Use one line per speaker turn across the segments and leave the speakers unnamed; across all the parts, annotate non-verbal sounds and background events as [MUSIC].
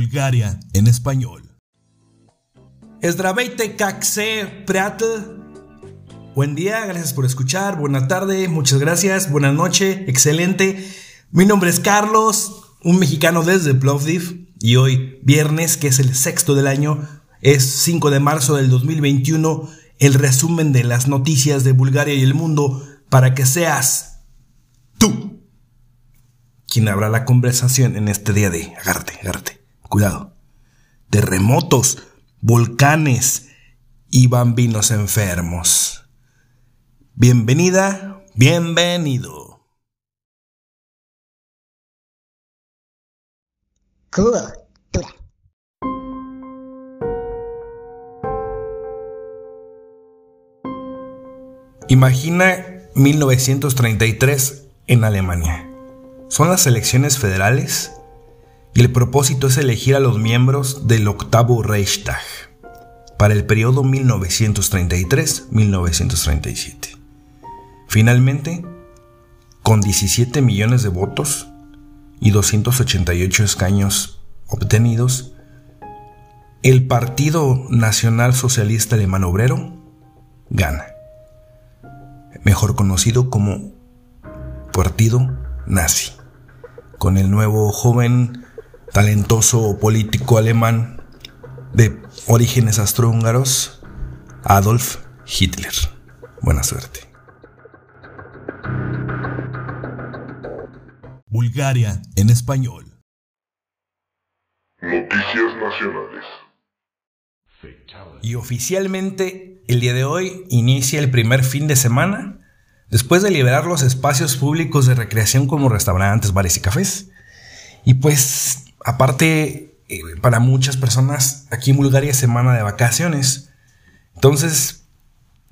Bulgaria en español. Buen día, gracias por escuchar. Buena tarde, muchas gracias. Buena noche, excelente. Mi nombre es Carlos, un mexicano desde Plovdiv. Y hoy, viernes, que es el sexto del año, es 5 de marzo del 2021, el resumen de las noticias de Bulgaria y el mundo para que seas tú quien habrá la conversación en este día de agárrate, agárrate cuidado. Terremotos, volcanes y bambinos enfermos. Bienvenida, bienvenido.
Cultura.
Imagina 1933 en Alemania. Son las elecciones federales y el propósito es elegir a los miembros del octavo Reichstag para el periodo 1933-1937. Finalmente, con 17 millones de votos y 288 escaños obtenidos, el Partido Nacional Socialista Alemán Obrero gana, mejor conocido como Partido Nazi, con el nuevo joven talentoso político alemán de orígenes astrohúngaros, Adolf Hitler. Buena suerte. Bulgaria en español.
Noticias Nacionales.
Y oficialmente el día de hoy inicia el primer fin de semana después de liberar los espacios públicos de recreación como restaurantes, bares y cafés. Y pues aparte, eh, para muchas personas aquí en Bulgaria es semana de vacaciones. Entonces,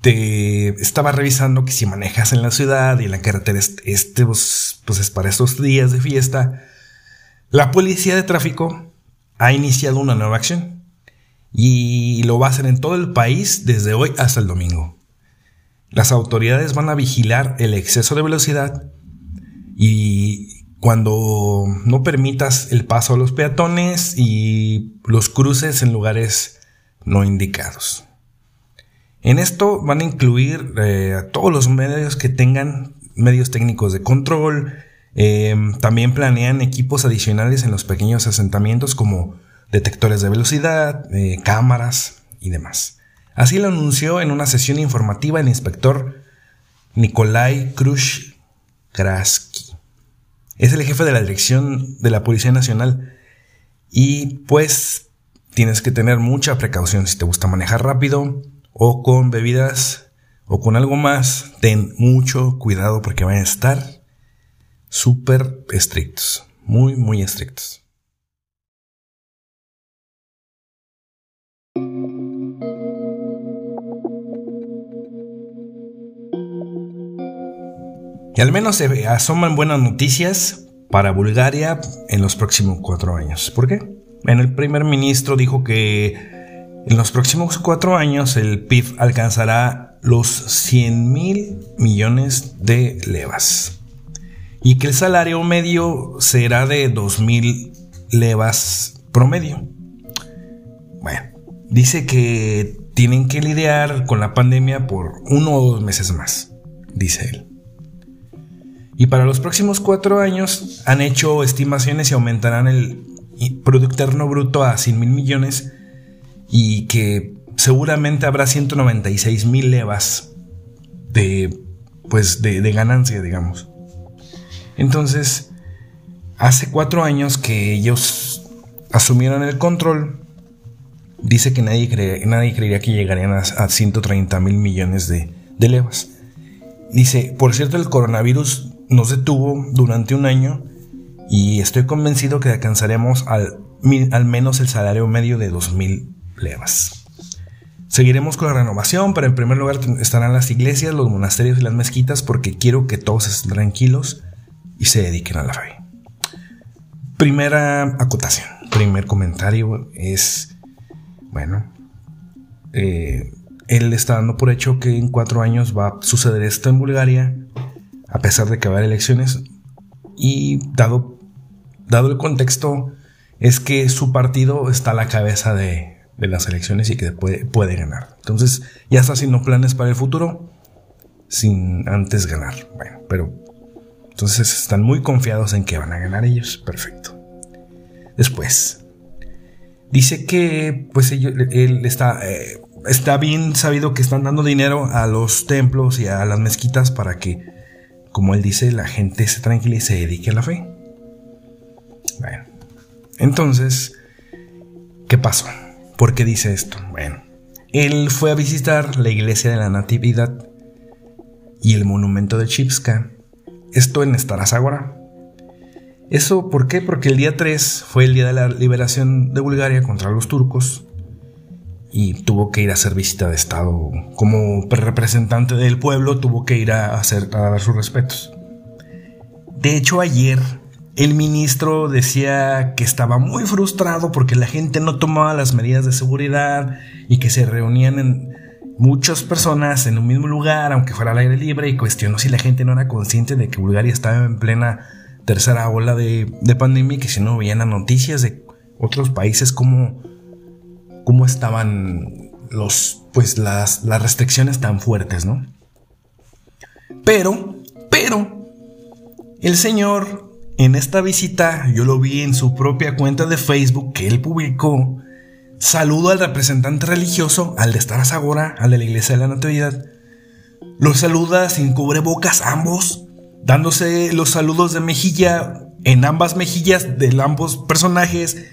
te estaba revisando que si manejas en la ciudad y en la carretera este, pues, pues es para estos días de fiesta, la policía de tráfico ha iniciado una nueva acción y lo va a hacer en todo el país desde hoy hasta el domingo. Las autoridades van a vigilar el exceso de velocidad y cuando no permitas el paso a los peatones y los cruces en lugares no indicados. En esto van a incluir eh, a todos los medios que tengan medios técnicos de control. Eh, también planean equipos adicionales en los pequeños asentamientos como detectores de velocidad, eh, cámaras y demás. Así lo anunció en una sesión informativa el inspector Nikolai Krush Kraski. Es el jefe de la dirección de la Policía Nacional y pues tienes que tener mucha precaución si te gusta manejar rápido o con bebidas o con algo más. Ten mucho cuidado porque van a estar súper estrictos, muy, muy estrictos. Y al menos se asoman buenas noticias para Bulgaria en los próximos cuatro años. ¿Por qué? En el primer ministro dijo que en los próximos cuatro años el PIB alcanzará los 100 mil millones de levas. Y que el salario medio será de 2 mil levas promedio. Bueno, dice que tienen que lidiar con la pandemia por uno o dos meses más, dice él. Y para los próximos cuatro años han hecho estimaciones y aumentarán el Producto Interno Bruto a 100 mil millones y que seguramente habrá 196 mil levas de, pues de, ganancia, digamos. Entonces, hace cuatro años que ellos asumieron el control, dice que nadie, nadie creería que llegarían a, 130 mil millones de, de levas. Dice, por cierto, el coronavirus nos detuvo durante un año y estoy convencido que alcanzaremos al, al menos el salario medio de 2.000 levas. Seguiremos con la renovación, pero en primer lugar estarán las iglesias, los monasterios y las mezquitas porque quiero que todos estén tranquilos y se dediquen a la fe. Primera acotación, primer comentario es, bueno, eh, él está dando por hecho que en cuatro años va a suceder esto en Bulgaria a pesar de que va a haber elecciones. Y dado, dado el contexto, es que su partido está a la cabeza de, las elecciones y que puede, puede ganar. Entonces ya está haciendo planes para el futuro sin antes ganar. Bueno, pero entonces están muy confiados en que van a ganar ellos. Perfecto. Después, dice que pues él está, eh, está bien sabido que están dando dinero a los templos y a las mezquitas para que, como él dice, la gente se tranquilice y se dedique a la fe. Bueno, entonces, ¿qué pasó? ¿Por qué dice esto? Bueno, él fue a visitar la iglesia de la Natividad y el monumento de Chipska, esto en Starazágora. ¿Eso por qué? Porque el día 3 fue el día de la liberación de Bulgaria contra los turcos y tuvo que ir a hacer visita de Estado. Como representante del pueblo tuvo que ir a, hacer, a dar sus respetos. De hecho, ayer el ministro decía que estaba muy frustrado porque la gente no tomaba las medidas de seguridad y que se reunían en muchas personas en un mismo lugar, aunque fuera al aire libre, y cuestionó si la gente no era consciente de que Bulgaria estaba en plena tercera ola de, pandemia y que si no veían las noticias de otros países como cómo estaban los pues las, las restricciones tan fuertes, ¿no? Pero, pero, el señor en esta visita yo lo vi en su propia cuenta de Facebook que él publicó. Saludo al representante religioso, al de estar Zagora, al de la iglesia de la Natividad. Los saluda sin cubrebocas ambos, dándose los saludos de mejilla en ambas mejillas de ambos personajes.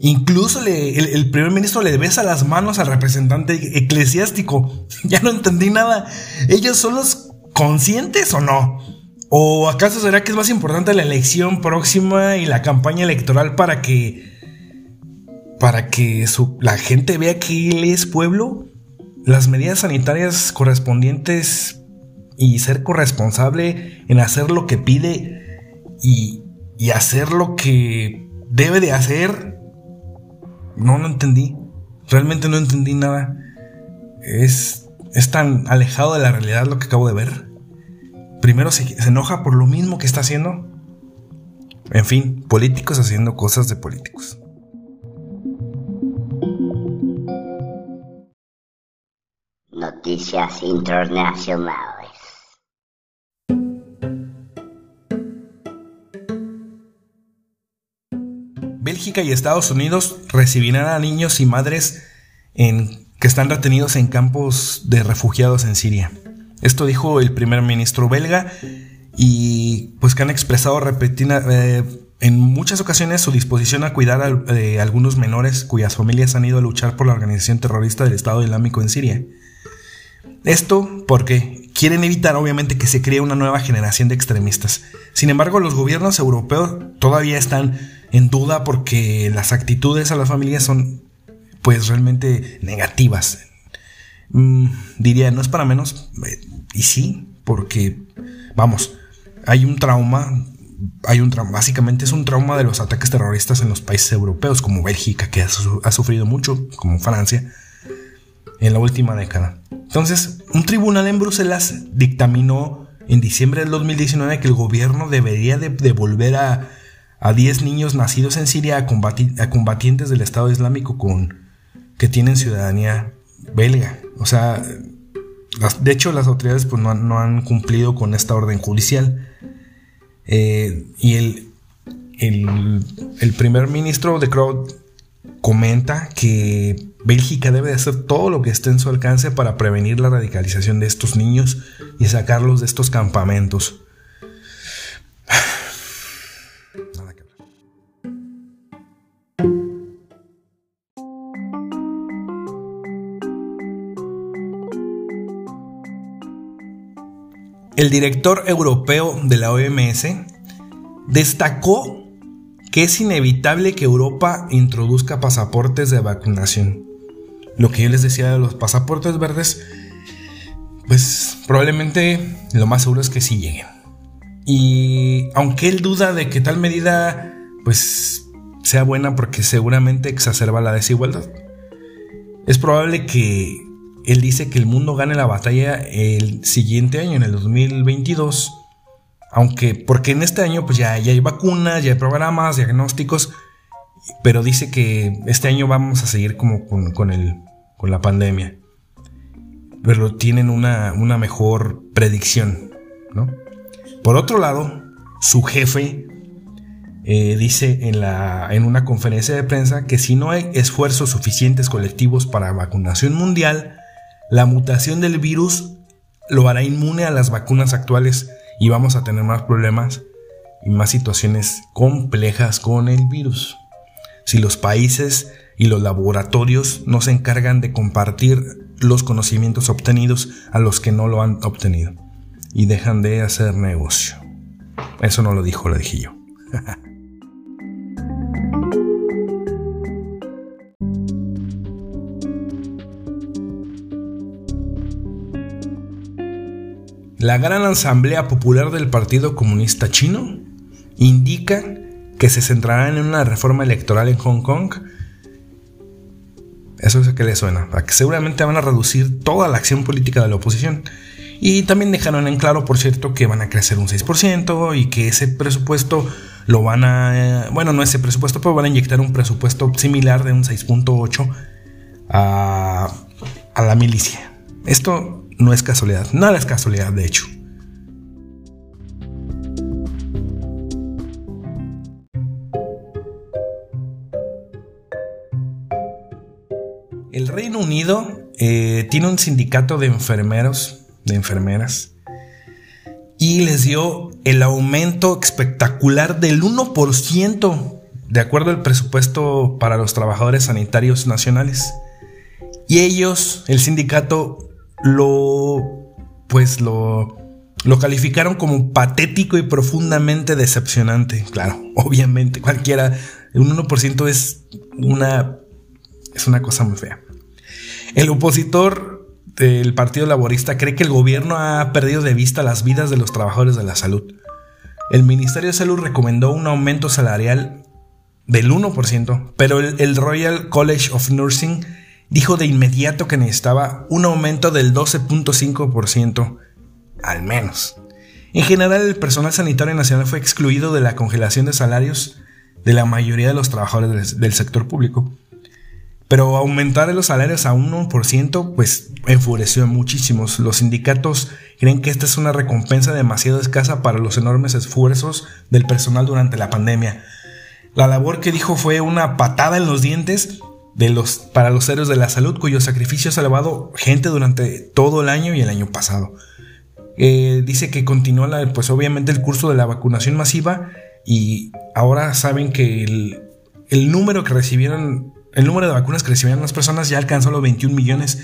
Incluso el, primer ministro le besa las manos al representante eclesiástico. [LAUGHS] Ya no entendí nada. ¿Ellos son los conscientes o no? ¿O acaso será que es más importante la elección próxima y la campaña electoral para que para que la gente vea que él es pueblo? Las medidas sanitarias correspondientes y ser corresponsable en hacer lo que pide y hacer lo que debe de hacer. No, no entendí. Realmente no entendí nada. Es, es tan alejado de la realidad lo que acabo de ver primero se, enoja por lo mismo que está haciendo. En fin, políticos haciendo cosas de políticos.
Noticias internacionales.
Y Estados Unidos recibirán a niños y madres que están retenidos en campos de refugiados en Siria. Esto dijo el primer ministro belga y pues que han expresado repetida, eh, en muchas ocasiones su disposición a cuidar a eh, algunos menores cuyas familias han ido a luchar por la organización terrorista del Estado Islámico en Siria. Esto porque quieren evitar obviamente que se cree una nueva generación de extremistas. Sin embargo, los gobiernos europeos todavía están en duda porque las actitudes a las familias son pues realmente negativas. Mm, diría, no es para menos, eh, y sí, porque, vamos, hay un trauma, hay un trauma, básicamente es un trauma de los ataques terroristas en los países europeos, como Bélgica, que ha, sufrido mucho, como Francia, en la última década. Entonces, un tribunal en Bruselas dictaminó en diciembre del 2019 que el gobierno debería devolver a, a 10 niños nacidos en Siria a, combatientes del Estado Islámico con, que tienen ciudadanía belga. O sea, de hecho las autoridades pues, no, han cumplido con esta orden judicial. Eh, y el, el, primer ministro de Crowd comenta que Bélgica debe de hacer todo lo que esté en su alcance para prevenir la radicalización de estos niños y sacarlos de estos campamentos. El director europeo de la OMS destacó que es inevitable que Europa introduzca pasaportes de vacunación. Lo que yo les decía de los pasaportes verdes, pues probablemente lo más seguro es que sí lleguen. Y aunque él duda de que tal medida pues sea buena porque seguramente exacerba la desigualdad, es probable que él dice que el mundo gane la batalla el siguiente año, en el 2022. Aunque, porque en este año pues ya, ya hay vacunas, ya hay programas, diagnósticos. pero dice que este año vamos a seguir como con, con, el, con la pandemia. Pero tienen una, una mejor predicción, ¿no? Por otro lado, su jefe eh, dice en, la, en una conferencia de prensa que si no hay esfuerzos suficientes colectivos para vacunación mundial, la mutación del virus lo hará inmune a las vacunas actuales y vamos a tener más problemas y más situaciones complejas con el virus. Si los países y los laboratorios no se encargan de compartir los conocimientos obtenidos a los que no lo han obtenido y dejan de hacer negocio. Eso no lo dijo, lo dije yo. [LAUGHS] La Gran Asamblea Popular del Partido Comunista Chino indica que se centrarán en una reforma electoral en Hong Kong. Eso es que le suena, a seguramente van a reducir toda la acción política de la oposición. Y también dejaron en claro, por cierto, que van a crecer un 6% y que ese presupuesto lo van a, bueno, no ese presupuesto, pero van a inyectar un presupuesto similar de un 6.8 a, a la milicia. Esto no es casualidad, nada es casualidad de hecho. El Reino Unido eh, tiene un sindicato de enfermeros, de enfermeras, y les dio el aumento espectacular del 1% de acuerdo al presupuesto para los trabajadores sanitarios nacionales. Y ellos, el sindicato, lo, pues lo, lo calificaron como patético y profundamente decepcionante. Claro, [LAUGHS] obviamente, cualquiera, un 1% es una, es una cosa muy fea. El opositor del Partido Laborista cree que el gobierno ha perdido de vista las vidas de los trabajadores de la salud. El Ministerio de Salud recomendó un aumento salarial del 1%, pero el, el Royal College of Nursing dijo de inmediato que necesitaba un aumento del 12.5%, al menos. En general, el personal sanitario nacional fue excluido de la congelación de salarios de la mayoría de los trabajadores del sector público. Pero aumentar los salarios a 1% pues enfureció a muchísimos. Los sindicatos creen que esta es una recompensa demasiado escasa para los enormes esfuerzos del personal durante la pandemia. La labor que dijo fue una patada en los dientes los, para los héroes de la salud cuyo sacrificio ha salvado gente durante todo el año y el año pasado. Eh, dice que continúa pues obviamente el curso de la vacunación masiva y ahora saben que el, el número que recibieron, el número de vacunas que recibieron las personas ya alcanzó los 21 millones.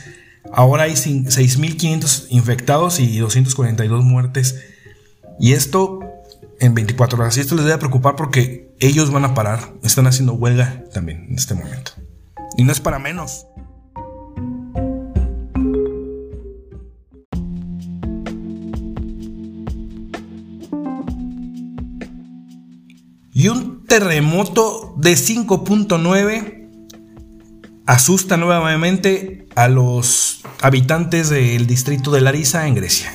Ahora hay 6.500 infectados y 242 muertes. Y esto en 24 horas. Y esto les debe preocupar porque ellos van a parar. Están haciendo huelga también en este momento. Y no es para menos. Y un terremoto de 5.9 asusta nuevamente a los habitantes del distrito de Larissa en Grecia.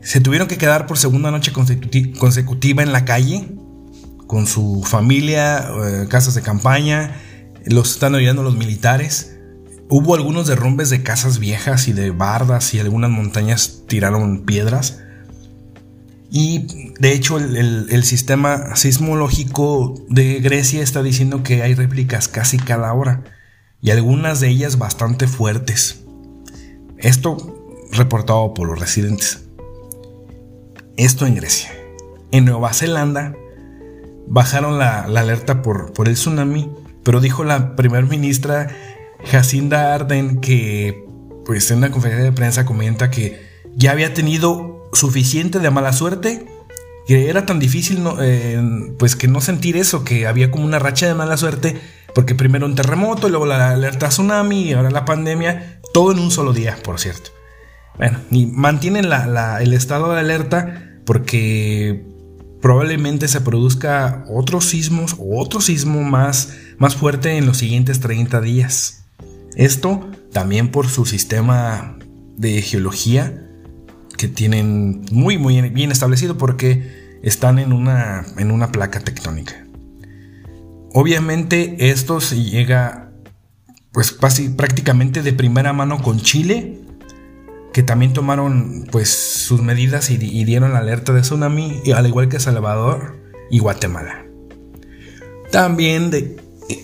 Se tuvieron que quedar por segunda noche consecutiva en la calle con su familia, eh, casas de campaña, los están ayudando los militares. Hubo algunos derrumbes de casas viejas y de bardas y algunas montañas tiraron piedras. Y de hecho el, sistema sismológico de Grecia está diciendo que hay réplicas casi cada hora y algunas de ellas bastante fuertes. Esto reportado por los residentes. Esto en Grecia. En Nueva Zelanda bajaron la, alerta por, por el tsunami pero dijo la primer ministra Jacinda Arden que, pues en una conferencia de prensa comenta que ya había tenido suficiente de mala suerte, que era tan difícil eh, pues que no sentir eso, que había como una racha de mala suerte, porque primero un terremoto, luego la alerta tsunami y ahora la pandemia, todo en un solo día, por cierto. Bueno, y mantienen el estado de alerta porque probablemente se produzca otros sismos o otro sismo más, más fuerte en los siguientes 30 días. Esto también por su sistema de geología que tienen muy muy bien establecido porque están en una, en una placa tectónica. obviamente esto se llega pues prácticamente de primera mano con Chile, que también tomaron pues sus medidas y, dieron la alerta de tsunami, al igual que Salvador y Guatemala. También de,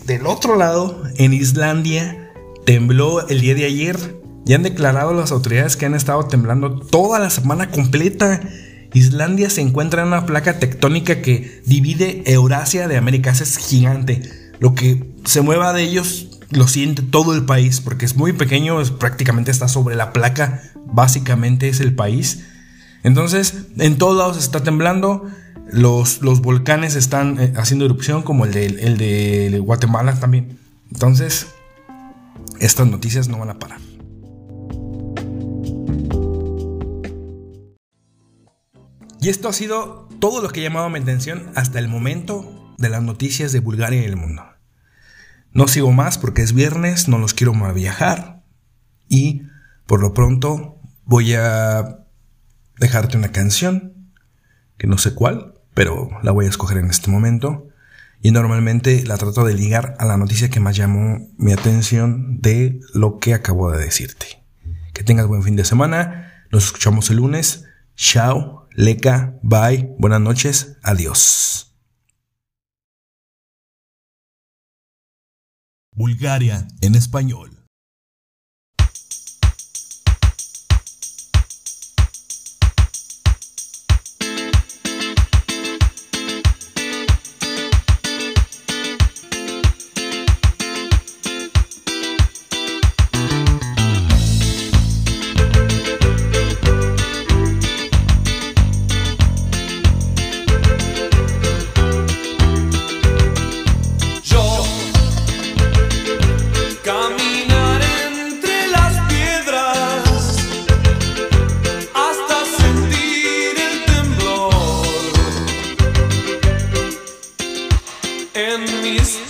del otro lado, en Islandia, tembló el día de ayer. Ya han declarado las autoridades que han estado temblando toda la semana completa. Islandia se encuentra en una placa tectónica que divide Eurasia de América. Es gigante. Lo que se mueva de ellos lo siente todo el país porque es muy pequeño, prácticamente está sobre la placa, básicamente es el país. Entonces, en todos lados está temblando. Los, los volcanes están eh, haciendo erupción, como el de, el de Guatemala también. Entonces, estas noticias no van a parar. Y esto ha sido todo lo que llamado mi atención hasta el momento de las noticias de Bulgaria y el mundo. No sigo más porque es viernes, no los quiero más viajar y por lo pronto voy a dejarte una canción que no sé cuál, pero la voy a escoger en este momento y normalmente la trato de ligar a la noticia que más llamó mi atención de lo que acabo de decirte. Que tengas buen fin de semana, nos escuchamos el lunes. Chao. Leca, bye, buenas noches, adiós.
Bulgaria en español.
Con